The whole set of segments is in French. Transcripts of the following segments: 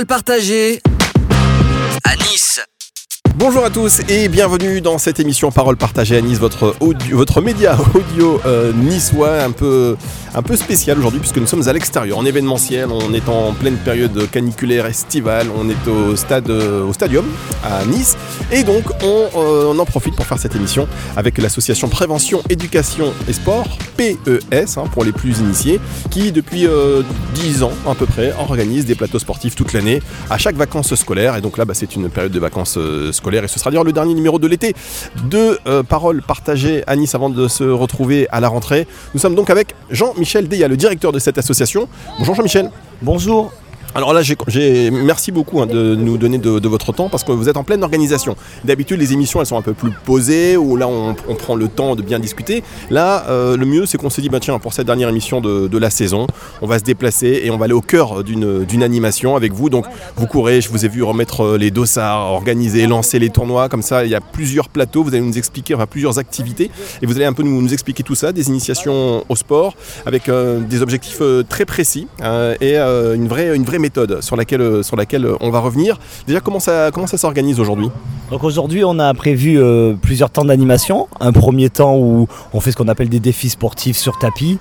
Parole partagée à Nice. Bonjour à tous et bienvenue dans cette émission Parole partagée. À Nice, votre, média audio euh, niçois un peu, un peu spécial aujourd'hui puisque nous sommes à l'extérieur, en événementiel, on est en pleine période caniculaire estivale, on est au, stade, euh, au stadium à Nice. Et donc on, euh, on en profite pour faire cette émission avec l'association Prévention, Éducation et Sport, PES hein, pour les plus initiés, qui depuis euh, 10 ans à peu près organise des plateaux sportifs toute l'année à chaque vacances scolaires. Et donc là bah, c'est une période de vacances euh, et ce sera d'ailleurs le dernier numéro de l'été de euh, Paroles partagées à Nice avant de se retrouver à la rentrée. Nous sommes donc avec Jean-Michel Deya, le directeur de cette association. Bonjour Jean-Michel. Bonjour. Alors là, j'ai- merci beaucoup hein, de nous donner de, votre temps parce que vous êtes en pleine organisation. D'habitude, les émissions, elles sont un peu plus posées où là, on, prend le temps de bien discuter. Là, euh, le mieux, c'est qu'on s'est dit, bah, tiens, pour cette dernière émission de, de la saison, on va se déplacer et on va aller au cœur d'une, animation avec vous. Donc, vous courez, je vous ai vu remettre euh, les dossards, organiser, lancer les tournois. Comme ça, il y a plusieurs plateaux. Vous allez nous expliquer, enfin, plusieurs activités et vous allez un peu nous, nous expliquer tout ça, des initiations au sport avec euh, des objectifs très précis euh, et une, vraie, une vraie méthode sur laquelle, euh, sur laquelle euh, on va revenir. Déjà, comment ça, comment ça s'organise aujourd'hui? Donc aujourd'hui, on a prévu euh, plusieurs temps d'animation. Un premier temps où on fait ce qu'on appelle des défis sportifs sur tapis.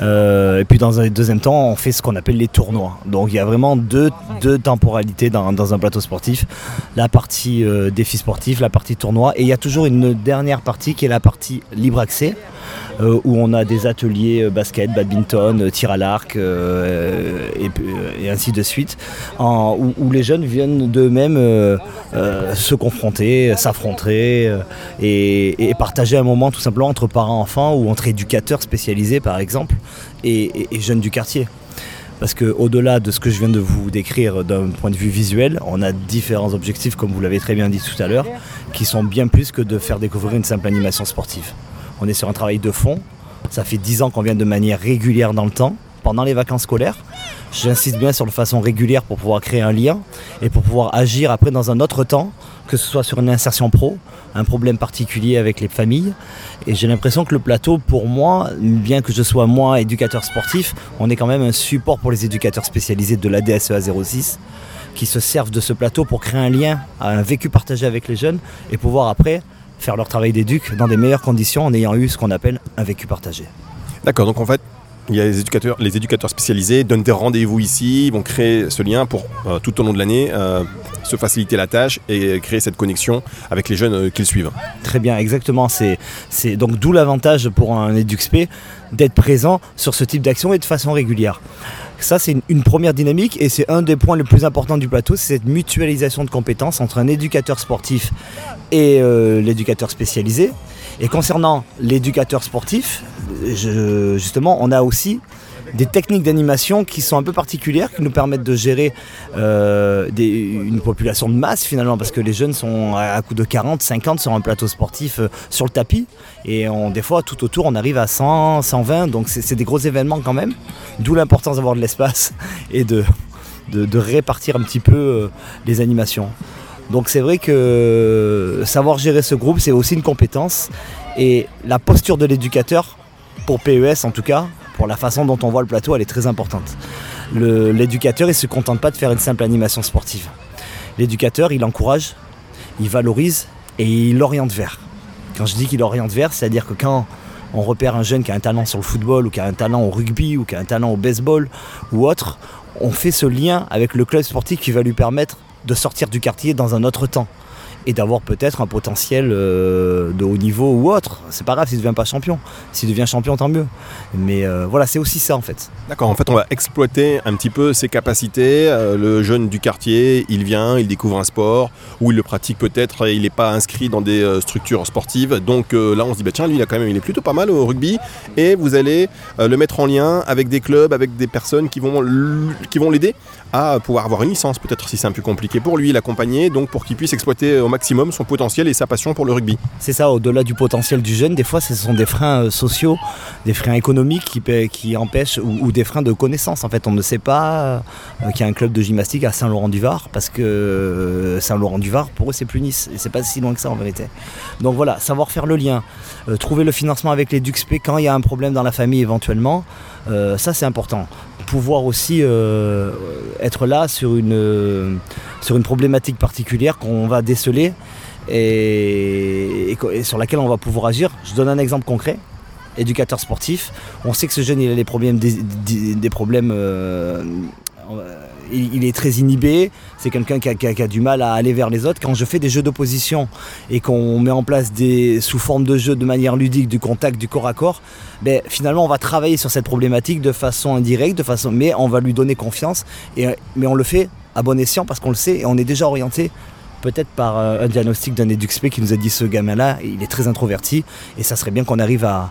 Et puis dans un deuxième temps, on fait ce qu'on appelle les tournois. Donc il y a vraiment deux, deux temporalités dans, dans un plateau sportif. La partie euh, défi sportif, la partie tournoi. Et il y a toujours une dernière partie qui est la partie libre accès. Euh, où on a des ateliers euh, basket, badminton, euh, tir à l'arc et, ainsi de suite, où, les jeunes viennent d'eux-mêmes se confronter, s'affronter et, partager un moment tout simplement entre parents-enfants ou entre éducateurs spécialisés par exemple et jeunes du quartier. Parce qu'au-delà de ce que je viens de vous décrire d'un point de vue visuel, on a différents objectifs, comme vous l'avez très bien dit tout à l'heure, qui sont bien plus que de faire découvrir une simple animation sportive. On est sur un travail de fond. Ça fait 10 ans qu'on vient de manière régulière dans le temps, pendant les vacances scolaires. J'insiste bien sur la façon régulière pour pouvoir créer un lien et pour pouvoir agir après dans un autre temps, que ce soit sur une insertion pro, un problème particulier avec les familles. Et j'ai l'impression que le plateau, pour moi, bien que je sois moi éducateur sportif, on est quand même un support pour les éducateurs spécialisés de la DSEA 06 qui se servent de ce plateau pour créer un lien, un vécu partagé avec les jeunes et pouvoir après faire leur travail d'éduc dans des meilleures conditions en ayant eu ce qu'on appelle un vécu partagé. D'accord, donc en fait, il y a les éducateurs, les éducateurs spécialisés donnent des rendez-vous ici, ils vont créer ce lien pour euh, tout au long de l'année euh, se faciliter la tâche et créer cette connexion avec les jeunes euh, qu'ils suivent. Très bien, exactement. C'est, c'est donc d'où l'avantage pour un EduxP d'être présent sur ce type d'action et de façon régulière. Ça, c'est une, première dynamique et c'est un des points les plus importants du plateau, c'est cette mutualisation de compétences entre un éducateur sportif et euh, l'éducateur spécialisé. Et concernant l'éducateur sportif, justement, on a aussi des techniques d'animation qui sont un peu particulières, qui nous permettent de gérer euh, une population de masse finalement, parce que les jeunes sont à, coup de 40, 50 sur un plateau sportif euh, sur le tapis, et des fois tout autour on arrive à 100, 120, donc c'est des gros événements quand même, d'où l'importance d'avoir de l'espace et de répartir un petit peu euh, les animations. Donc c'est vrai que savoir gérer ce groupe, c'est aussi une compétence. Et la posture de l'éducateur, pour PES en tout cas, pour la façon dont on voit le plateau, elle est très importante. L'éducateur, il ne se contente pas de faire une simple animation sportive. L'éducateur, il encourage, il valorise et il oriente vers. Quand je dis qu'il oriente vers, c'est-à-dire que quand on repère un jeune qui a un talent sur le football ou qui a un talent au rugby ou qui a un talent au baseball ou autre, on fait ce lien avec le club sportif qui va lui permettre de sortir du quartier dans un autre temps et d'avoir peut-être un potentiel euh, de haut niveau ou autre. C'est pas grave s'il ne devient pas champion. S'il devient champion, tant mieux. Mais euh, voilà, c'est aussi ça en fait. D'accord, en fait on va exploiter un petit peu ses capacités. Euh, le jeune du quartier, il vient, il découvre un sport, ou il le pratique peut-être, il n'est pas inscrit dans des structures sportives. Donc là on se dit, bah, tiens, lui il, a quand même, il est plutôt pas mal au rugby, et vous allez le mettre en lien avec des clubs, avec des personnes qui vont l'aider à pouvoir avoir une licence, peut-être si c'est un peu compliqué pour lui, l'accompagner, donc pour qu'il puisse exploiter au maximum son potentiel et sa passion pour le rugby. C'est ça, au-delà du potentiel du jeune, des fois ce sont des freins euh, sociaux, des freins économiques qui, qui empêchent, ou, des freins de connaissance. En fait, on ne sait pas euh, qu'il y a un club de gymnastique à Saint-Laurent-du-Var, parce que euh, Saint-Laurent-du-Var, pour eux, c'est plus Nice, c'est pas si loin que ça en vérité. Donc voilà, savoir faire le lien, trouver le financement avec les DUXP quand il y a un problème dans la famille éventuellement, ça c'est important pouvoir aussi être là sur une, sur une problématique particulière qu'on va déceler et, sur laquelle on va pouvoir agir. Je donne un exemple concret. Éducateur sportif, on sait que ce jeune il a des problèmes, problèmes euh, il, est très inhibé, c'est quelqu'un qui, a, du mal à aller vers les autres. Quand je fais des jeux d'opposition et qu'on met en place des sous forme de jeu de manière ludique, du contact, du corps à corps, ben, finalement on va travailler sur cette problématique de façon indirecte, de façon, mais on va lui donner confiance. Et, mais on le fait à bon escient parce qu'on le sait et on est déjà orienté peut-être par euh, un diagnostic d'un éduxp qui nous a dit ce gamin-là, il est très introverti et ça serait bien qu'on arrive à,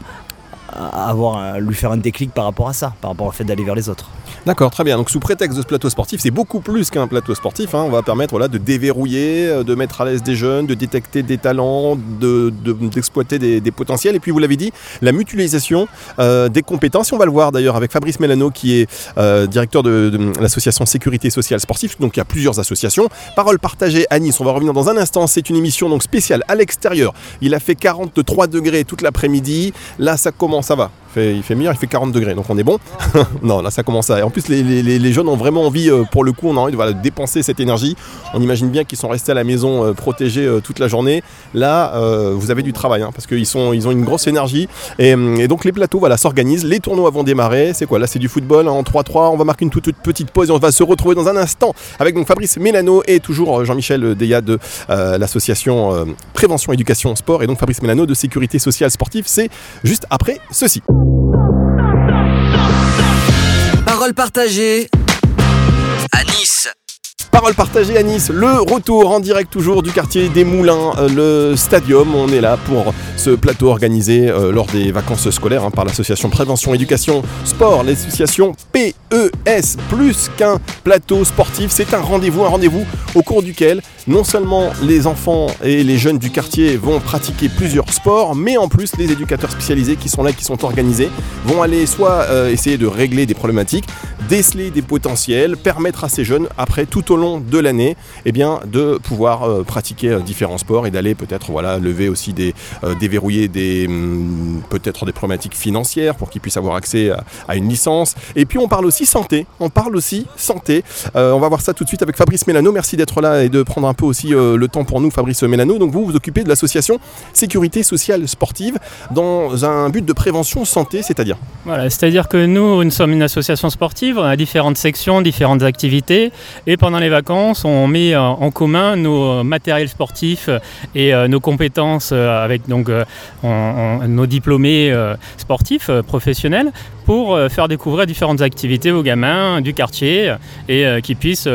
avoir, lui faire un déclic par rapport à ça, par rapport au fait d'aller vers les autres. D'accord, très bien. Donc sous prétexte de ce plateau sportif, c'est beaucoup plus qu'un plateau sportif. Hein. On va permettre voilà, de déverrouiller, euh, de mettre à l'aise des jeunes, de détecter des talents, d'exploiter de, des, potentiels. Et puis vous l'avez dit, la mutualisation euh, des compétences. on va le voir d'ailleurs avec Fabrice Mélano qui est euh, directeur de, l'association Sécurité Sociale Sportive. Donc il y a plusieurs associations. Parole partagée à Nice. On va revenir dans un instant. C'est une émission donc spéciale à l'extérieur. Il a fait 43 degrés toute l'après-midi. Là ça commence, ça va il fait meilleur, il fait 40 degrés, donc on est bon. non, là ça commence à. En plus, les, jeunes ont vraiment envie, euh, pour le coup, on a envie de dépenser cette énergie. On imagine bien qu'ils sont restés à la maison euh, protégés euh, toute la journée. Là, vous avez du travail, hein, parce qu'ils sont, ils ont une grosse énergie. Et, donc les plateaux voilà, s'organisent, les tournois vont démarrer. C'est quoi? Là, c'est du football hein, en 3-3. On va marquer une toute, petite pause et on va se retrouver dans un instant avec donc Fabrice Mélano et toujours Jean-Michel Deya de l'association Prévention, Éducation, Sport et donc Fabrice Mélano de Sécurité Sociale Sportive. C'est juste après ceci. Parole partagée à Nice. Parole partagée à Nice, le retour en direct toujours du quartier des Moulins, euh, le stadium. On est là pour ce plateau organisé euh, lors des vacances scolaires hein, par l'association Prévention Éducation Sport, l'association PES. Plus qu'un plateau sportif, c'est un rendez-vous, un rendez-vous au cours duquel non seulement les enfants et les jeunes du quartier vont pratiquer plusieurs sports, mais en plus les éducateurs spécialisés qui sont là, qui sont organisés, vont aller soit euh, essayer de régler des problématiques, déceler des potentiels, permettre à ces jeunes, après tout au long de l'année, eh de pouvoir euh, pratiquer euh, différents sports et d'aller peut-être voilà, lever aussi des, déverrouiller des hum, peut-être des problématiques financières pour qu'ils puissent avoir accès à, une licence. Et puis on parle aussi santé, on parle aussi santé. on va voir ça tout de suite avec Fabrice Mélano. Merci d'être là et de prendre un aussi euh, le temps pour nous, Fabrice Mélano. Donc vous vous occupez de l'association Sécurité Sociale Sportive dans un but de prévention santé, c'est-à-dire Voilà, c'est-à-dire que nous, nous sommes une association sportive, on a différentes sections, différentes activités, et pendant les vacances, on met euh, en commun nos matériels sportifs et euh, nos compétences avec donc nos diplômés sportifs professionnels pour faire découvrir différentes activités aux gamins du quartier et qu'ils puissent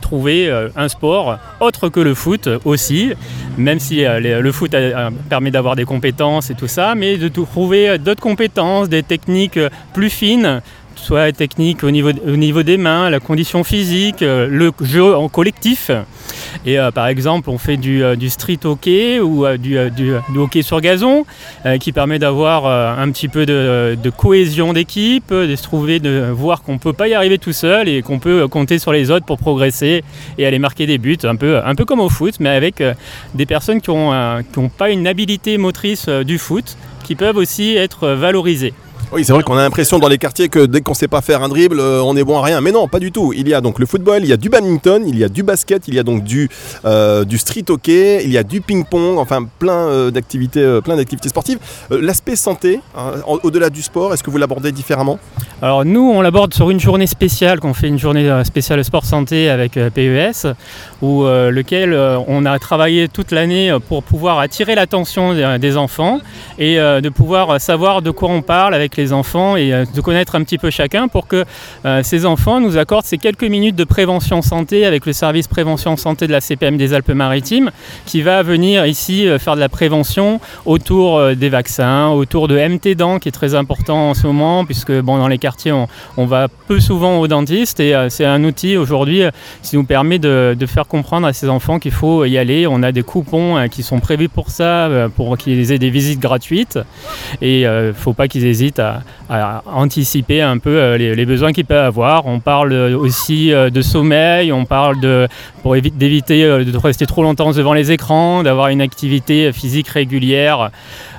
trouver un sport autre que le foot aussi, même si euh, le foot permet d'avoir des compétences et tout ça, mais de trouver d'autres compétences, des techniques plus fines soit technique au niveau, au niveau des mains, la condition physique, euh, le jeu en collectif. Et euh, par exemple, on fait du, euh, street hockey ou du, hockey sur gazon, qui permet d'avoir un petit peu de, cohésion d'équipe, de se trouver, de voir qu'on ne peut pas y arriver tout seul et qu'on peut compter sur les autres pour progresser et aller marquer des buts, un peu, un peu comme au foot, mais avec des personnes qui n'ont pas une habilité motrice du foot, qui peuvent aussi être valorisées. Oui, c'est vrai qu'on a l'impression dans les quartiers que dès qu'on sait pas faire un dribble, euh, on est bon à rien. Mais non, pas du tout. Il y a donc le football, il y a du badminton, il y a du basket, il y a donc du, euh, street hockey, il y a du ping-pong, enfin plein euh, d'activités, plein d'activités sportives. L'aspect santé, hein, au-delà du sport, est-ce que vous l'abordez différemment? Alors nous, on l'aborde sur une journée spéciale, qu'on fait une journée spéciale sport santé avec PES, où lequel on a travaillé toute l'année pour pouvoir attirer l'attention des, des, enfants et de pouvoir savoir de quoi on parle avec les enfants et de connaître un petit peu chacun pour que ces enfants nous accordent ces quelques minutes de prévention santé avec le service prévention santé de la CPM des Alpes-Maritimes qui va venir ici faire de la prévention autour des vaccins, autour de MT dents qui est très important en ce moment puisque bon, dans les quartiers on, on va peu souvent au dentiste et c'est un outil aujourd'hui qui nous permet de, de, faire comprendre à ces enfants qu'il faut y aller. On a des coupons qui sont prévus pour ça, pour qu'ils aient des visites gratuites et il ne faut pas qu'ils hésitent à, à, anticiper un peu les, les besoins qu'ils peuvent avoir. On parle aussi de sommeil, on parle de, pour d'éviter de rester trop longtemps devant les écrans, d'avoir une activité physique régulière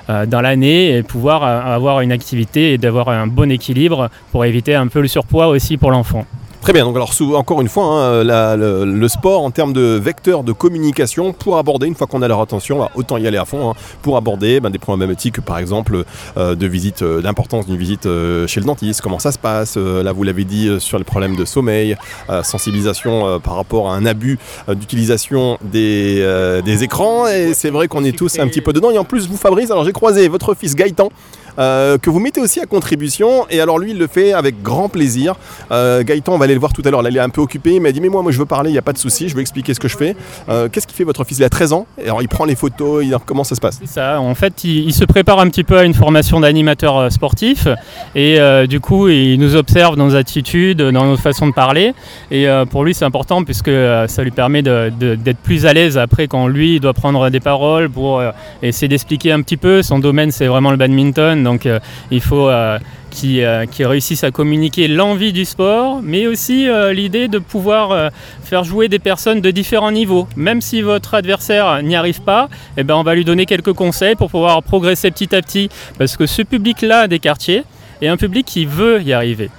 dans l'année et pouvoir avoir une activité et d'avoir un bon équilibre pour éviter un peu le surpoids aussi pour l'enfant. Très bien, donc alors encore une fois, hein, le, sport en termes de vecteur de communication pour aborder, une fois qu'on a leur attention, autant y aller à fond, hein, pour aborder bah, des problématiques par exemple euh, de visite, euh, d'importance d'une visite euh, chez le dentiste, comment ça se passe, euh, là vous l'avez dit euh, sur les problèmes de sommeil, euh, sensibilisation par rapport à un abus d'utilisation des, des, écrans, et c'est vrai qu'on est tous un petit peu dedans, et en plus vous Fabrice, alors j'ai croisé votre fils Gaëtan, euh, que vous mettez aussi à contribution. Et alors lui, il le fait avec grand plaisir. Euh, Gaëtan, on va aller le voir tout à l'heure. Il est un peu occupé. Il m'a dit mais moi, moi, je veux parler. Il n'y a pas de souci. Je veux expliquer ce que je fais. Euh, Qu'est-ce qu'il fait votre fils? Il a 13 ans. Alors il prend les photos. Il, comment ça se passe? Ça. En fait, il, il, se prépare un petit peu à une formation d'animateur euh, sportif. Et du coup, il nous observe dans nos attitudes, dans notre façon de parler. Et pour lui, c'est important puisque ça lui permet d'être plus à l'aise après quand lui il doit prendre des paroles pour essayer d'expliquer un petit peu. Son domaine, c'est vraiment le badminton. Donc euh, il faut euh, qu'ils euh, qu réussissent à communiquer l'envie du sport, mais aussi l'idée de pouvoir faire jouer des personnes de différents niveaux. Même si votre adversaire n'y arrive pas, eh ben, on va lui donner quelques conseils pour pouvoir progresser petit à petit. Parce que ce public-là des quartiers est un public qui veut y arriver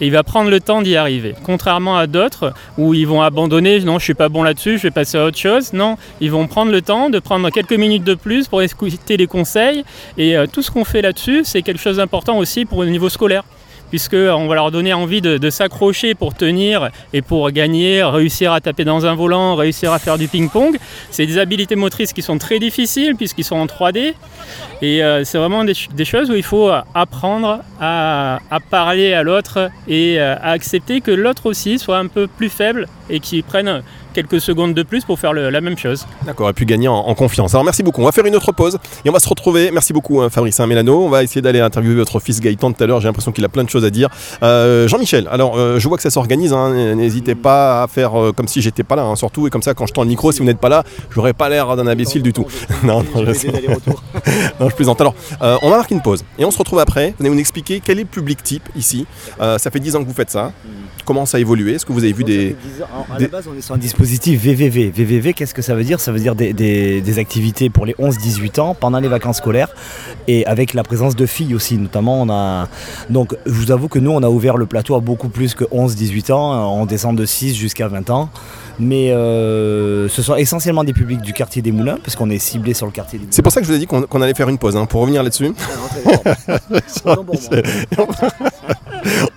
et il va prendre le temps d'y arriver. Contrairement à d'autres où ils vont abandonner, non, je suis pas bon là-dessus, je vais passer à autre chose. Non, ils vont prendre le temps de prendre quelques minutes de plus pour écouter les conseils et euh, tout ce qu'on fait là-dessus, c'est quelque chose d'important aussi pour le niveau scolaire puisqu'on va leur donner envie de, s'accrocher pour tenir et pour gagner, réussir à taper dans un volant, réussir à faire du ping-pong. C'est des habiletés motrices qui sont très difficiles puisqu'ils sont en 3D. Et euh, c'est vraiment des, choses où il faut apprendre à, à parler à l'autre et euh, à accepter que l'autre aussi soit un peu plus faible et qu'il prenne quelques secondes de plus pour faire le, la même chose. D'accord, et puis gagner en, en, confiance. Alors merci beaucoup. On va faire une autre pause et on va se retrouver. Merci beaucoup hein, Fabrice hein, Mélano. On va essayer d'aller interviewer votre fils Gaëtan tout à l'heure. J'ai l'impression qu'il a plein de choses à dire. Euh, Jean-Michel, alors euh, je vois que ça s'organise. Hein. N'hésitez pas à faire euh, comme si j'étais pas là, hein, surtout. Et comme ça, quand je tends le micro, si vous n'êtes pas là, j'aurais pas l'air d'un imbécile du tout. non, non, je, non, je plaisante. Alors, euh, on va marquer une pause et on se retrouve après. Vous allez nous expliquer quel est le public type ici. Euh, ça fait 10 ans que vous faites ça. Comment ça a évolué? Est-ce que vous avez vu des, À la base, on est sur un dispositif VVV. VVV, qu'est-ce que ça veut dire? Ça veut dire des, des, des, activités pour les 11-18 ans pendant les vacances scolaires et avec la présence de filles aussi. Notamment, on a. Donc, je vous avoue que nous, on a ouvert le plateau à beaucoup plus que 11-18 ans. On descend de 6 jusqu'à 20 ans. Mais euh, ce sont essentiellement des publics du quartier des Moulins, parce qu'on est ciblé sur le quartier des Moulins. C'est pour ça que je vous ai dit qu'on qu allait faire une pause, hein, pour revenir là-dessus.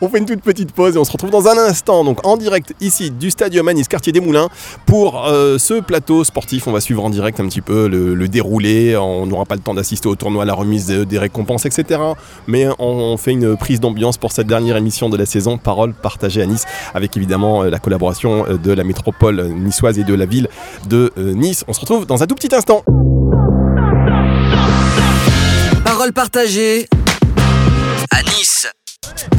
on fait une toute petite pause et on se retrouve dans un instant, donc en direct ici du Stadium Anis, quartier des Moulins, pour euh, ce plateau sportif. On va suivre en direct un petit peu le, déroulé. On n'aura pas le temps d'assister au tournoi, à la remise des, récompenses, etc. Mais on, on fait une prise d'ambiance pour cette dernière émission de la saison, Parole partagée à Nice, avec évidemment la collaboration de la métropole niçoise et de la ville de Nice. On se retrouve dans un tout petit instant. Parole partagée à Nice.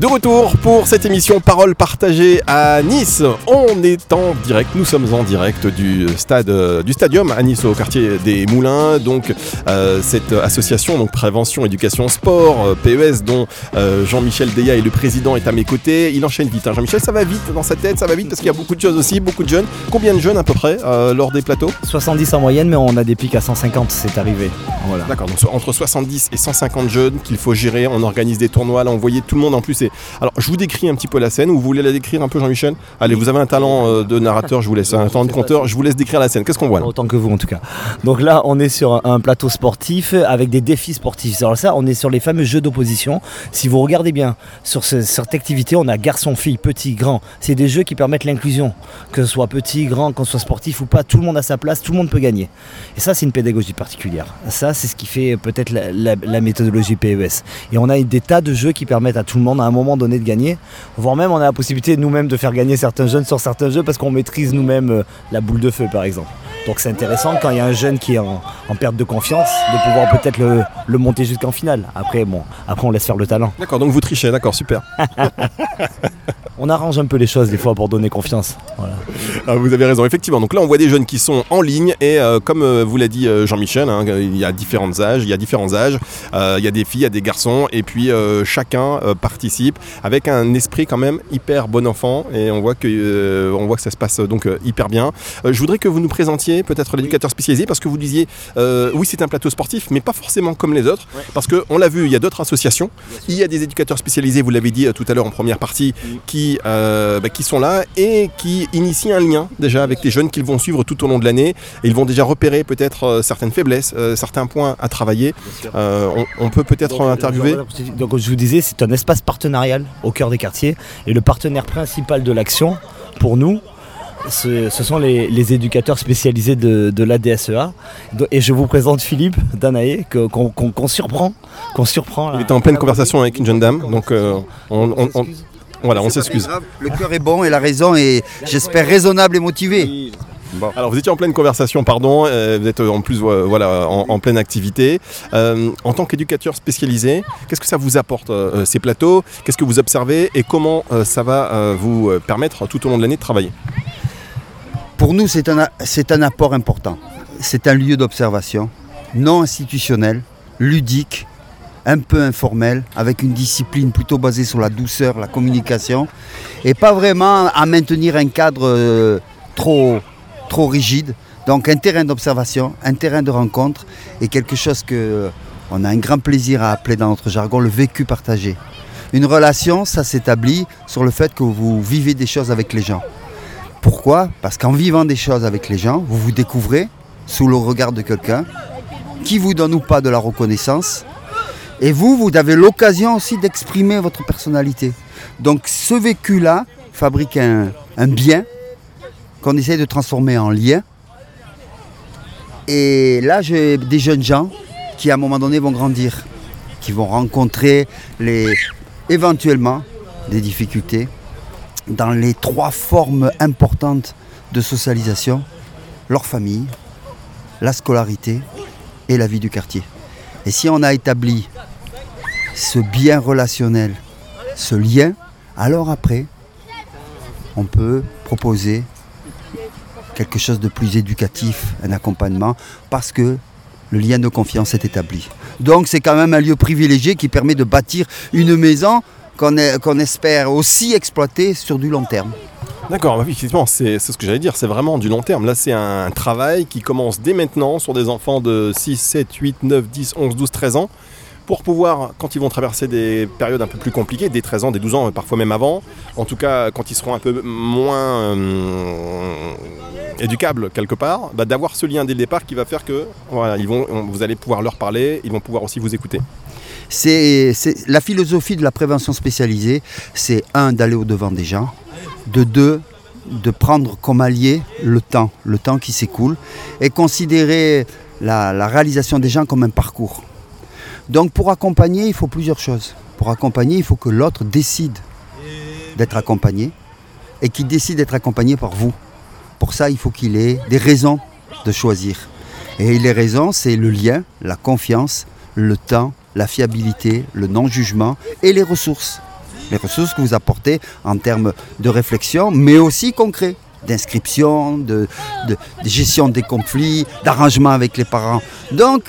De retour pour cette émission Parole partagée à Nice. On est en direct, nous sommes en direct du stade du stadium à Nice au quartier des Moulins. Donc euh, cette association donc prévention éducation sport euh, PES dont euh, Jean-Michel Deya est le président est à mes côtés. Il enchaîne vite. Hein. Jean-Michel, ça va vite dans sa tête, ça va vite parce qu'il y a beaucoup de choses aussi, beaucoup de jeunes. Combien de jeunes à peu près euh, lors des plateaux? 70 en moyenne, mais on a des pics à 150, c'est arrivé. Voilà. D'accord. Donc entre 70 et 150 jeunes qu'il faut gérer. On organise des tournois. Là, on voyait tout le monde en plus. Et spécialisé. Alors, je vous décris un petit peu la scène, ou vous voulez la décrire un peu, Jean-Michel? Allez, vous avez un talent euh, de narrateur, je vous laisse, un talent de conteur, je vous laisse décrire la scène. Qu'est-ce qu'on voit là? Autant que vous en tout cas. Donc là, on est sur un- plateau sportif avec des défis sportifs. Alors ça, on est sur les fameux jeux d'opposition. Si vous regardez bien sur ce- cette activité, on a garçon, fille, petit, grand. C'est des jeux qui permettent l'inclusion. Que ce soit petit, grand, qu'on soit sportif ou pas, tout le monde a sa place, tout le monde peut gagner. Et ça, c'est une pédagogie particulière. Ça, c'est ce qui fait peut-être la, la- la méthodologie PES. Et on a des tas de jeux qui permettent à tout le monde à un moment donné de gagner. Voire même, on a la possibilité nous-mêmes de faire gagner certains jeunes sur certains jeux parce qu'on maîtrise nous-mêmes euh, la boule de feu, par exemple. Donc c'est intéressant quand il y a un jeune qui est en, en perte de confiance de pouvoir peut-être le, le monter jusqu'en finale. Après, bon, après on laisse faire le talent. D'accord, donc vous trichez, d'accord, super. On arrange un peu les choses des fois pour donner confiance. Voilà. Ah, vous avez raison, effectivement. Donc là, on voit des jeunes qui sont en ligne et euh, comme euh, vous l'a dit euh, Jean-Michel, hein, il y a différents âges, il y a différents âges, il y a des filles, il y a des garçons et puis chacun participe avec un esprit quand même hyper bon enfant et on voit que on voit que ça se passe donc hyper bien. Je voudrais que vous nous présentiez peut-être l'éducateur spécialisé parce que vous disiez euh, oui c'est un plateau sportif mais pas forcément comme les autres parce que on l'a vu il y a d'autres associations, il y a des éducateurs spécialisés, vous l'avez dit euh, tout à l'heure en première partie, qui, euh, bah, qui sont là et qui initient un lien déjà avec les jeunes qu'ils vont suivre tout au long de l'année. Et ils vont déjà repérer peut-être certaines faiblesses, euh, certains points à travailler. On, on peut peut-être interviewer. Donc je vous disais, c'est un espace partenarial au cœur des quartiers. Et le partenaire principal de l'action, pour nous, ce, ce sont les, les éducateurs spécialisés de, de l'ADSEA. Do- Et je vous présente Philippe Danaé, qu'on surprend. Qu'on surprend là. Il était en pleine conversation avec une jeune dame, donc euh, on, on- on- voilà, on s'excuse. Le cœur est bon et la raison est, j'espère, raisonnable et motivée. Alors vous étiez en pleine conversation, pardon, euh, vous êtes euh, en plus euh, voilà, en, en pleine activité. Euh, en tant qu'éducateur spécialisé, qu'est-ce que ça vous apporte euh, ces plateaux? Qu'est-ce que vous observez et comment euh, ça va euh, vous permettre tout au long de l'année de travailler? Pour nous, c'est un, apport important. C'est un lieu d'observation, non institutionnel, ludique, un peu informel, avec une discipline plutôt basée sur la douceur, la communication, et pas vraiment à maintenir un cadre euh, trop, trop rigide. Donc un terrain d'observation, un terrain de rencontre, et quelque chose que euh, on a un grand plaisir à appeler dans notre jargon le vécu partagé. Une relation, ça s'établit sur le fait que vous vivez des choses avec les gens. Pourquoi? Parce qu'en vivant des choses avec les gens, vous vous découvrez sous le regard de quelqu'un qui vous donne ou pas de la reconnaissance. Et vous, vous avez l'occasion aussi d'exprimer votre personnalité. Donc ce vécu-là fabrique un, bien qu'on essaie de transformer en lien. Et là, j'ai des jeunes gens qui à un moment donné vont grandir, qui vont rencontrer les, éventuellement des difficultés dans les trois formes importantes de socialisation, leur famille, la scolarité et la vie du quartier. Et si on a établi ce bien relationnel, ce lien, alors après, on peut proposer quelque chose de plus éducatif, un accompagnement, parce que le lien de confiance est établi. Donc c'est quand même un lieu privilégié qui permet de bâtir une maison qu'on espère aussi exploiter sur du long terme. D'accord, bah effectivement, c'est ce que j'allais dire, c'est vraiment du long terme. Là, c'est un travail qui commence dès maintenant sur des enfants de 6, 7, 8, 9, 10, 11, 12, 13 ans, pour pouvoir, quand ils vont traverser des périodes un peu plus compliquées, des 13 ans, des 12 ans, parfois même avant, en tout cas quand ils seront un peu moins euh, éducables quelque part, bah, d'avoir ce lien dès le départ qui va faire que vont, vous allez pouvoir leur parler, ils vont pouvoir aussi vous écouter. C'est la philosophie de la prévention spécialisée, c'est un d'aller au devant des gens, de deux de prendre comme allié le temps, le temps qui s'écoule, et considérer la, la réalisation des gens comme un parcours. Donc pour accompagner, il faut plusieurs choses. Pour accompagner, il faut que l'autre décide d'être accompagné et qu'il décide d'être accompagné par vous. Pour ça, il faut qu'il ait des raisons de choisir. Et les raisons, c'est le lien, la confiance, le temps, la fiabilité, le non-jugement et les ressources. Les ressources que vous apportez en termes de réflexion, mais aussi concret, d'inscription, de, gestion des conflits, d'arrangement avec les parents. Donc,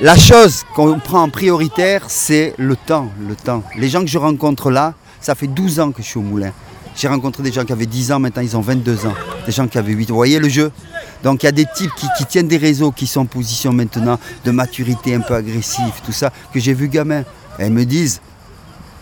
la chose qu'on prend en prioritaire, c'est le temps, le temps. Les gens que je rencontre là, ça fait 12 ans que je suis au moulin. J'ai rencontré des gens qui avaient 10 ans, maintenant ils ont 22 ans. Des gens qui avaient 8 ans. Vous voyez le jeu? Donc il y a des types qui, tiennent des réseaux, qui sont en position maintenant de maturité un peu agressive, tout ça, que j'ai vu gamin. Et me disent,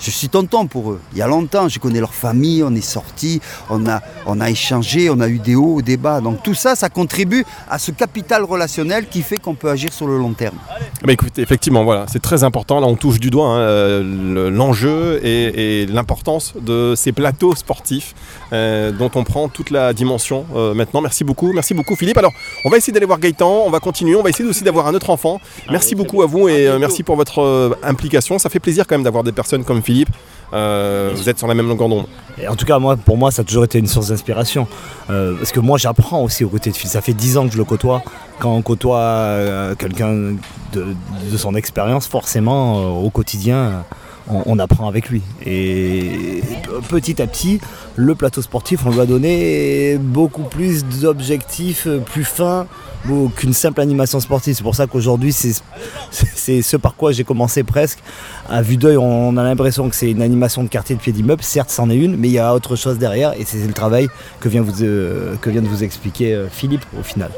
Je suis tonton pour eux. Il y a longtemps, je connais leur famille, on est sortis, on a, on a échangé, on a eu des hauts, des bas. Donc tout ça, ça contribue à ce capital relationnel qui fait qu'on peut agir sur le long terme. Bah écoutez, effectivement, voilà, c'est très important. Là, on touche du doigt hein, le- l'enjeu et, et l'importance de ces plateaux sportifs euh, dont on prend toute la dimension euh, maintenant. Merci beaucoup, merci beaucoup Philippe. Alors, on va essayer d'aller voir Gaëtan, on va continuer, on va essayer aussi d'avoir un autre enfant. Merci beaucoup à vous et euh, merci pour votre implication. Ça fait plaisir quand même d'avoir des personnes comme Philippe. Euh, vous êtes sur la même longueur d'onde. En tout cas, moi, pour moi, ça a toujours été une source d'inspiration. Euh, parce que moi, j'apprends aussi aux côtés de Phil. Ça fait 10 ans que je le côtoie. Quand on côtoie euh, quelqu'un de, son expérience, forcément, au quotidien, on, apprend avec lui. Et petit à petit, le plateau sportif, on lui a donné beaucoup plus d'objectifs plus fins qu'une simple animation sportive. C'est pour ça qu'aujourd'hui, c'est ce par quoi j'ai commencé presque. À vue d'œil, on a l'impression que c'est une animation de quartier de pied d'immeuble. Certes, c'en est une, mais il y a autre chose derrière. Et c'est le travail que vient, euh, que vient de vous expliquer euh, Philippe au final.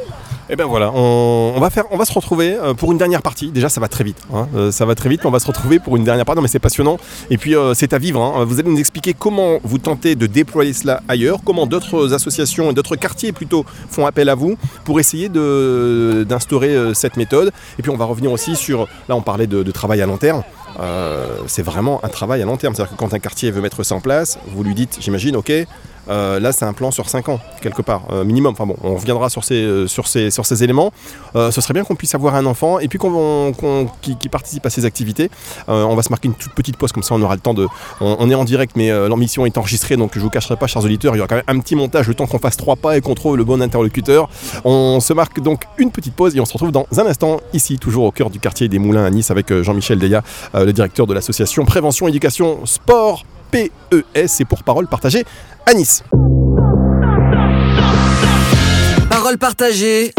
Et ben voilà, on, va se retrouver euh, pour une dernière partie. Déjà, ça va très vite, hein, euh, ça va très vite, mais on va se retrouver pour une dernière partie. Non, mais c'est passionnant. Et puis, euh, c'est à vivre. hein. Vous allez nous expliquer comment vous tentez de déployer cela ailleurs, comment d'autres associations et d'autres quartiers plutôt font appel à vous pour essayer d'instaurer cette méthode. Et puis, on va revenir aussi sur, là, on parlait de, travail à long terme. C'est vraiment un travail à long terme. C'est-à-dire que quand un quartier veut mettre ça en place, vous lui dites, j'imagine, ok, euh, là c'est un plan sur 5 ans, quelque part, euh, minimum. Enfin bon, on reviendra sur ces, euh, éléments. Ce serait bien qu'on puisse avoir un enfant et puis qu'on, qui, participe à ces activités. On va se marquer une toute petite pause, comme ça on aura le temps de. On, est en direct, mais l'émission est enregistrée, donc je vous cacherai pas, chers auditeurs, il y aura quand même un petit montage, le temps qu'on fasse trois pas et qu'on trouve le bon interlocuteur. On se marque donc une petite pause et on se retrouve dans un instant, ici, toujours au cœur du quartier des Moulins à Nice, avec Jean-Michel Deya, le directeur de l'association Prévention, Éducation, Sport. PES et pour parole partagée à Nice. Parole partagée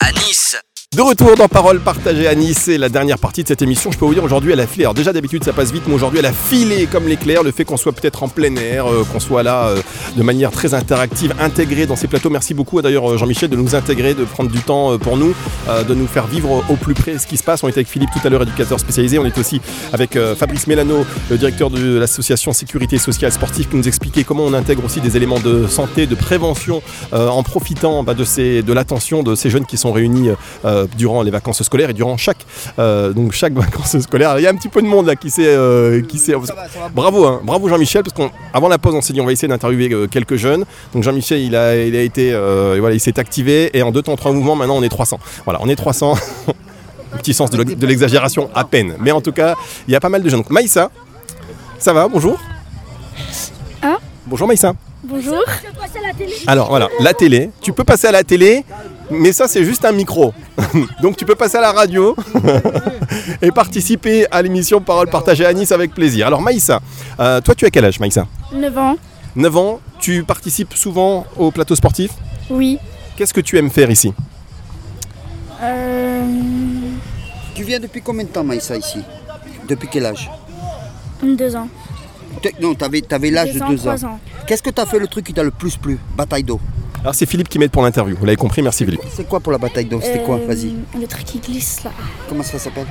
à Nice. De retour dans Parole partagée à Nice, c'est la dernière partie de cette émission. Je peux vous dire aujourd'hui elle a filé. Alors déjà d'habitude ça passe vite, mais aujourd'hui elle a filé comme l'éclair. Le fait qu'on soit peut-être en plein air, euh, qu'on soit là euh, de manière très interactive, intégré dans ces plateaux. Merci beaucoup d'ailleurs euh, Jean-Michel de nous intégrer, de prendre du temps pour nous, de nous faire vivre au plus près ce qui se passe. On était avec Philippe tout à l'heure, éducateur spécialisé. On est aussi avec Fabrice Mélano, le directeur de l'association Sécurité Sociale Sportive, qui nous expliquait comment on intègre aussi des éléments de santé, de prévention, en profitant bah, de, l'attention de ces jeunes qui sont réunis durant les vacances scolaires et durant chaque, euh, donc chaque vacances scolaires. Il y a un petit peu de monde là qui s'est... euh, qui s'est- Bravo, hein, bravo Jean-Michel, parce qu'avant la pause, on s'est dit on va essayer d'interviewer euh, quelques jeunes. Donc Jean-Michel, il a, il a été, euh, voilà, il s'est activé et en deux temps, trois mouvements, maintenant on est 300. Voilà, on est 300. Un petit sens de l'ex- de l'exagération à peine, mais en tout cas, il y a pas mal de jeunes. Donc Maïssa, ça va Bonjour. Hein Bonjour Maïssa. Bonjour. Alors voilà, la télé. Tu peux passer à la télé, mais ça c'est juste un micro. Donc tu peux passer à la radio et participer à l'émission Parole partagée à Nice avec plaisir. Alors Maïssa, euh, toi tu as quel âge Maïssa 9 ans. 9 ans, tu participes souvent au plateau sportif. Oui. Qu'est-ce que tu aimes faire ici Euh, Tu viens depuis combien de temps, Maïssa, ici? Depuis quel âge? 2 ans. Non, t'avais avais, l'âge de 2 ans. 3 ans. Qu'est-ce que t'as fait le truc qui t'a le plus plu? Bataille d'eau. Alors c'est Philippe qui m'aide pour l'interview, vous l'avez compris, merci Philippe. C'est quoi pour la bataille d'eau C'était quoi? Euh, Vas-y. Le truc qui glisse là. Comment ça s'appelle?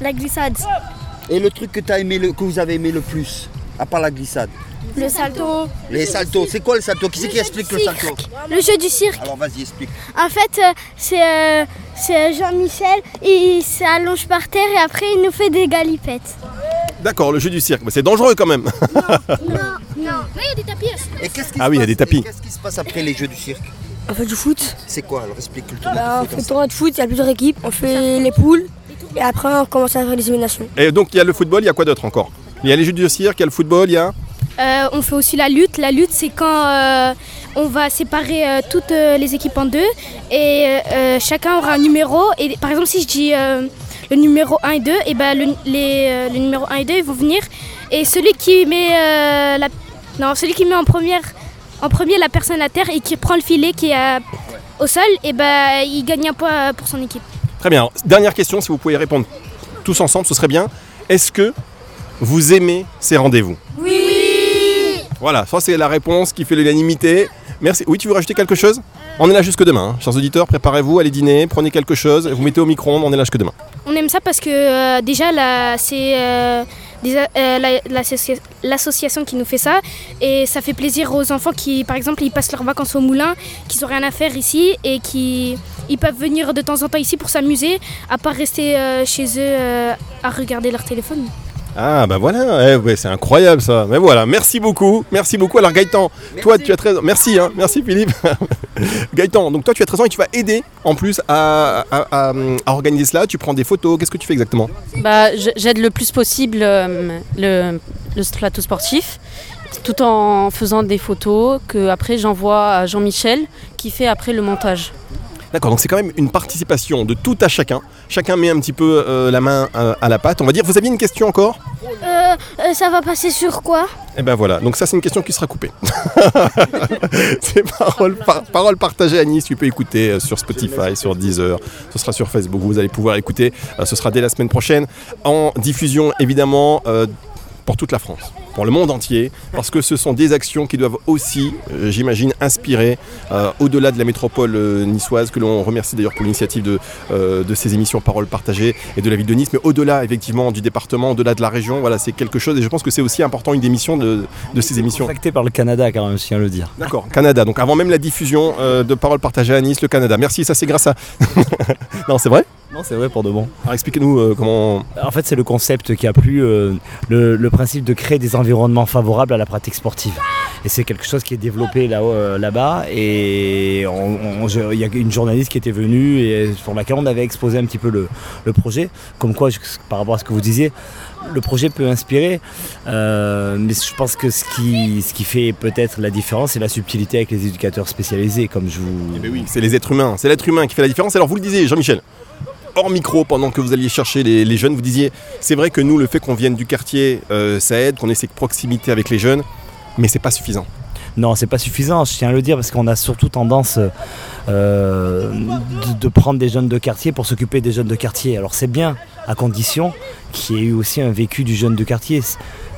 La glissade. Et le truc que, t'as aimé le- que vous avez aimé le plus À part la glissade? Le salto. Les saltos. C'est quoi le salto? Qui c'est qui explique le salto? Le jeu du cirque. Alors vas-y, explique. En fait, euh, c'est euh, c'est Jean-Michel. Il s'allonge par terre et après il nous fait des galipettes. D'accord, le jeu du cirque, mais c'est dangereux quand même. Non. Mais il y a des tapis. Et qu'est-ce qui Ah se oui, il y a passe- des tapis. et Qu'est-ce qui se passe après les jeux du cirque On fait du foot, C'est quoi Alors explique le tournoi Bah, on fait le tournoi de foot, il y a plusieurs équipes, on fait les poules et après on commence à faire les éliminations. Et donc il y a le football, il y a quoi d'autre encore? Il y a les jeux du cirque, il y a le football, il y a... Euh, on fait aussi la lutte. La lutte, c'est quand euh, on va séparer euh, toutes euh, les équipes en deux et euh, euh, chacun aura un numéro. Et par exemple, si je dis euh, le numéro 1 et 2, et ben le, les, euh, le numéro 1 et 2 ils vont venir. Et celui qui met, euh, la, non, celui qui met en, première, en premier la personne à terre et qui prend le filet qui est euh, au sol, et ben il gagne un point pour son équipe. Très bien. Alors, dernière question, si vous pouvez répondre tous ensemble, ce serait bien. Est-ce que vous aimez ces rendez-vous? Oui Voilà, ça c'est la réponse qui fait l'unanimité. Merci. Oui, tu veux rajouter quelque chose? On est là jusque demain, hein. chers auditeurs, préparez-vous, allez dîner, prenez quelque chose, vous mettez au micro-ondes, on est là jusque demain. On aime ça parce que euh, déjà c'est euh, euh, la- l'associa- l'association qui nous fait ça et ça fait plaisir aux enfants qui par exemple ils passent leurs vacances au moulin, qui n'ont rien à faire ici et qui peuvent venir de temps en temps ici pour s'amuser à pas rester chez eux à regarder leur téléphone. Ah bah voilà, eh, ouais, c'est incroyable ça. Mais voilà, merci beaucoup, merci beaucoup. Alors Gaëtan, toi tu as 13 ans, merci, hein, merci Philippe. Gaëtan, donc toi tu as 13 ans et tu vas aider en plus à, à- à- à organiser cela. Tu prends des photos, qu'est-ce que tu fais exactement? Bah, J'aide le plus possible euh, le, le plateau sportif, tout en faisant des photos que après j'envoie à Jean-Michel qui fait après le montage. D'accord, donc c'est quand même une participation de tout à chacun. Chacun met un petit peu euh, la main euh, à la pâte. On va dire, vous aviez une question encore? Ça va passer sur quoi? Eh ben voilà, donc ça c'est une question qui sera coupée. c'est parole, par- parole partagée à Nice, tu peux écouter euh, sur Spotify, sur Deezer, ce sera sur Facebook, vous allez pouvoir écouter, euh, ce sera dès la semaine prochaine, en diffusion évidemment euh, pour toute la France, pour le monde entier, parce que ce sont des actions qui doivent aussi, euh, j'imagine, inspirer euh, au-delà de la métropole euh, niçoise, que l'on remercie d'ailleurs pour l'initiative de, de ces émissions Paroles partagées et de la ville de Nice, mais au-delà effectivement du département, au-delà de la région, voilà, c'est quelque chose, et je pense que c'est aussi important une des missions de, de ces émissions. Contacté par le Canada quand même, tiens à le dire. D'accord, Canada, donc avant même la diffusion de Paroles partagées à Nice, le Canada. Merci, ça c'est grâce à... non, c'est vrai? Non, c'est vrai pour de bon. Alors expliquez-nous comment... En fait, c'est le concept qui a plu, le, le principe de créer des environnements favorables à la pratique sportive. Et c'est quelque chose qui est développé là, euh, là-bas. Et on- je- il y a une journaliste qui était venue et sur laquelle on avait exposé un petit peu le, le projet. Comme quoi, par rapport à ce que vous disiez, le projet peut inspirer. euh, mais je pense que ce qui, ce qui fait peut-être la différence, c'est la subtilité avec les éducateurs spécialisés, comme je vous. Eh ben c'est les êtres humains, c'est l'être humain qui fait la différence. Alors vous le disiez, Jean-Michel, hors micro, pendant que vous alliez chercher les, jeunes, vous disiez, c'est vrai que nous, le fait qu'on vienne du quartier, euh, ça aide, qu'on ait cette proximité avec les jeunes, mais c'est pas suffisant. Non, c'est pas suffisant, je tiens à le dire, parce qu'on a surtout tendance euh, de prendre des jeunes de quartier pour s'occuper des jeunes de quartier. Alors c'est bien, à condition qu'il y ait eu aussi un vécu du jeune de quartier.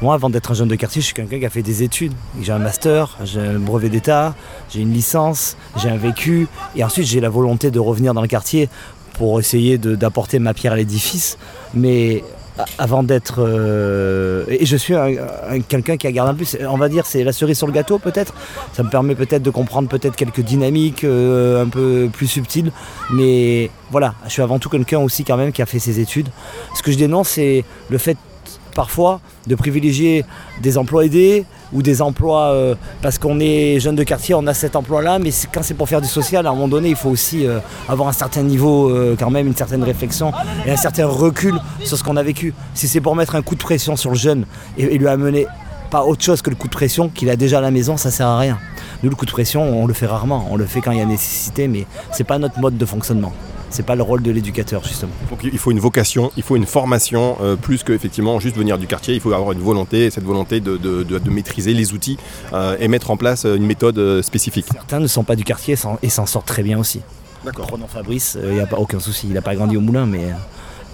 Moi, avant d'être un jeune de quartier, je suis quelqu'un qui a fait des études. J'ai un master, j'ai un brevet d'État, j'ai une licence, j'ai un vécu, et ensuite j'ai la volonté de revenir dans le quartier pour essayer d'apporter ma pierre à l'édifice. Mais avant d'être... euh, et je suis un- un- quelqu'un qui a gardé un plus, on va dire, c'est la cerise sur le gâteau peut-être. Ça me permet peut-être de comprendre peut-être quelques dynamiques euh, un peu plus subtiles. Mais voilà, je suis avant tout quelqu'un aussi quand même qui a fait ses études. Ce que je dénonce, c'est le fait parfois de privilégier des emplois aidés ou des emplois euh, parce qu'on est jeune de quartier, on a cet emploi-là, mais quand c'est pour faire du social, à un moment donné, il faut aussi euh, avoir un certain niveau, euh, quand même, une certaine réflexion et un certain recul sur ce qu'on a vécu. Si c'est pour mettre un coup de pression sur le jeune et, et lui amener pas autre chose que le coup de pression qu'il a déjà à la maison, ça sert à rien. Nous, le coup de pression, on le fait rarement, on le fait quand il y a nécessité, mais c'est pas notre mode de fonctionnement. C'est pas le rôle de l'éducateur, justement. Donc il faut une vocation, il faut une formation, euh, plus que effectivement juste venir du quartier, il faut avoir une volonté, cette volonté de, de- de- de maîtriser les outils euh, et mettre en place euh, une méthode spécifique. Certains ne sont pas du quartier et s'en sortent très bien aussi. D'accord. Prenons Fabrice, il n'y a pas aucun souci, il n'a pas grandi au moulin, mais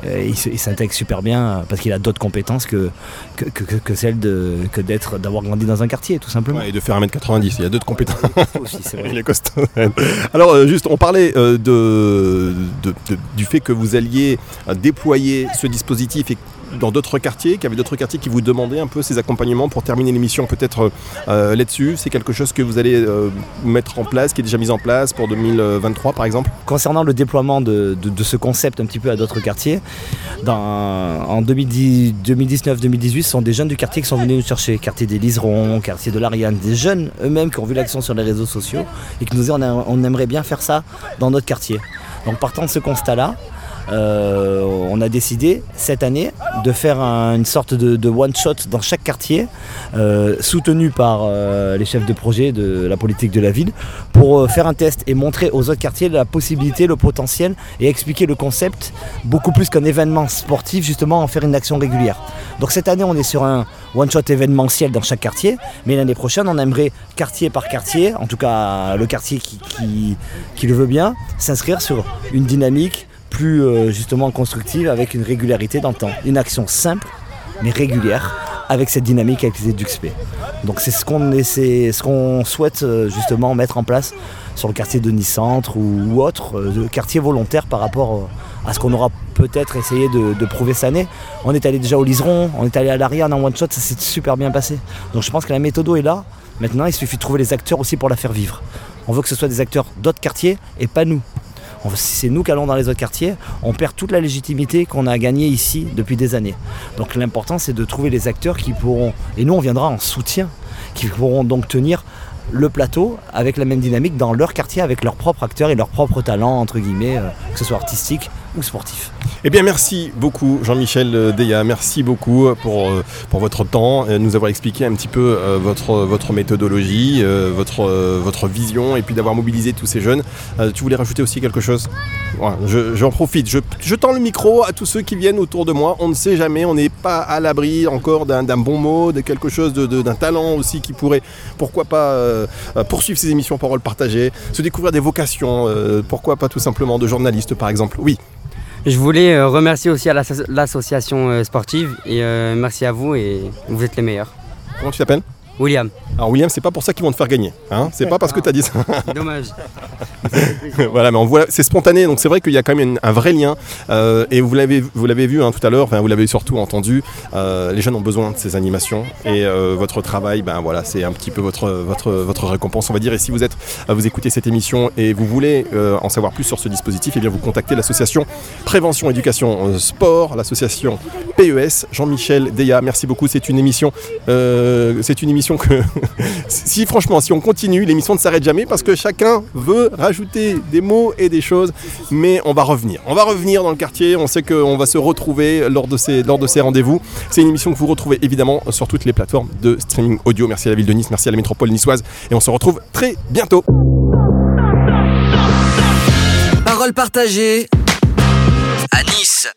il, se- il s'intègre super bien euh, parce qu'il a d'autres compétences que, que, que- celles de, que d'être, d'avoir grandi dans un quartier, tout simplement. Ouais, et de faire 1m90, il y a d'autres compétences. Aussi, vrai. Il est costaud. Alors euh, juste, on parlait euh, de, de- de- du fait que vous alliez euh, déployer ce dispositif et dans d'autres quartiers, qu'il y avait d'autres quartiers qui vous demandaient un peu ces accompagnements pour terminer l'émission peut-être euh, là-dessus? C'est quelque chose que vous allez euh, mettre en place, qui est déjà mis en place pour 2023 par exemple? Concernant le déploiement de, ce concept un petit peu à d'autres quartiers, en 2010 2019-2018, ce sont des jeunes du quartier qui sont venus nous chercher, quartier des Liserons, quartier de l'Ariane, des jeunes eux-mêmes qui ont vu l'action sur les réseaux sociaux et qui nous a- on aimerait bien faire ça dans notre quartier. Donc partant de ce constat-là, euh, on a décidé cette année de faire un- une sorte de, one-shot dans chaque quartier, euh, soutenu par euh, les chefs de projet de la politique de la ville, pour faire un test et montrer aux autres quartiers la possibilité, le potentiel et expliquer le concept beaucoup plus qu'un événement sportif, justement en faire une action régulière. Donc cette année, on est sur un one-shot événementiel dans chaque quartier, mais l'année prochaine, on aimerait quartier par quartier, en tout cas le quartier qui le veut bien, s'inscrire sur une dynamique plus euh, justement constructive avec une régularité dans le temps. Une action simple mais régulière avec cette dynamique avec les EduxP. Donc c'est ce qu'on ce qu'on souhaite euh, justement mettre en place sur le quartier de Nice Centre ou, autre, euh, quartier volontaire par rapport euh, à ce qu'on aura peut-être essayé de, prouver cette année. On est allé déjà au Liseron, on est allé à l'Ariane en one shot, ça s'est super bien passé. Donc je pense que la méthode est là. Maintenant, il suffit de trouver les acteurs aussi pour la faire vivre. On veut que ce soit des acteurs d'autres quartiers et pas nous. Si c'est nous qui allons dans les autres quartiers, on perd toute la légitimité qu'on a gagnée ici depuis des années. Donc l'important c'est de trouver les acteurs qui pourront, et nous on viendra en soutien, qui pourront donc tenir le plateau avec la même dynamique dans leur quartier, avec leurs propres acteurs et leurs propres talents, entre guillemets, euh, que ce soit artistique ou sportif. Eh bien, merci beaucoup, Jean-Michel euh, Deya. Merci beaucoup pour, euh, pour votre temps, euh, nous avoir expliqué un petit peu euh, votre, votre méthodologie, euh, votre, euh, votre vision et puis d'avoir mobilisé tous ces jeunes. Euh, tu voulais rajouter aussi quelque chose? Je- J'en profite. Je, je tends le micro à tous ceux qui viennent autour de moi. On ne sait jamais, on n'est pas à l'abri encore d'un bon mot, de quelque chose, d'un talent aussi qui pourrait, pourquoi pas, euh, euh, poursuivre ces émissions Paroles partagées, se découvrir des vocations, euh, pourquoi pas tout simplement de journalistes par exemple. Oui. Je voulais euh, remercier aussi à l'asso- l'association euh, sportive et euh, merci à vous et vous êtes les meilleurs. Comment tu t'appelles? William, Alors William, c'est pas pour ça qu'ils vont te faire gagner. Hein c'est pas parce que tu as dit ça. dommage. voilà, mais on voit, c'est spontané, donc c'est vrai qu'il y a quand même une- un vrai lien. Euh, et vous l'avez, vous l'avez vu hein, tout à l'heure, enfin, vous l'avez surtout entendu. euh, les jeunes ont besoin de ces animations et euh, votre travail, ben voilà, c'est un petit peu votre votre votre récompense, on va dire. Et si vous êtes, euh, vous écoutez cette émission et vous voulez en savoir plus sur ce dispositif, et bien vous contactez l'association Prévention Éducation Sport, l'association PES. Jean-Michel Deya, merci beaucoup. C'est une émission, c'est une émission que si franchement, si on continue, l'émission ne s'arrête jamais parce que chacun veut rajouter des mots et des choses, mais on va revenir. On va revenir dans le quartier, on sait qu'on va se retrouver lors de ces, lors de ces rendez-vous. C'est une émission que vous retrouvez évidemment sur toutes les plateformes de streaming audio. Merci à la ville de Nice, merci à la métropole niçoise et on se retrouve très bientôt. Parole partagée à Nice.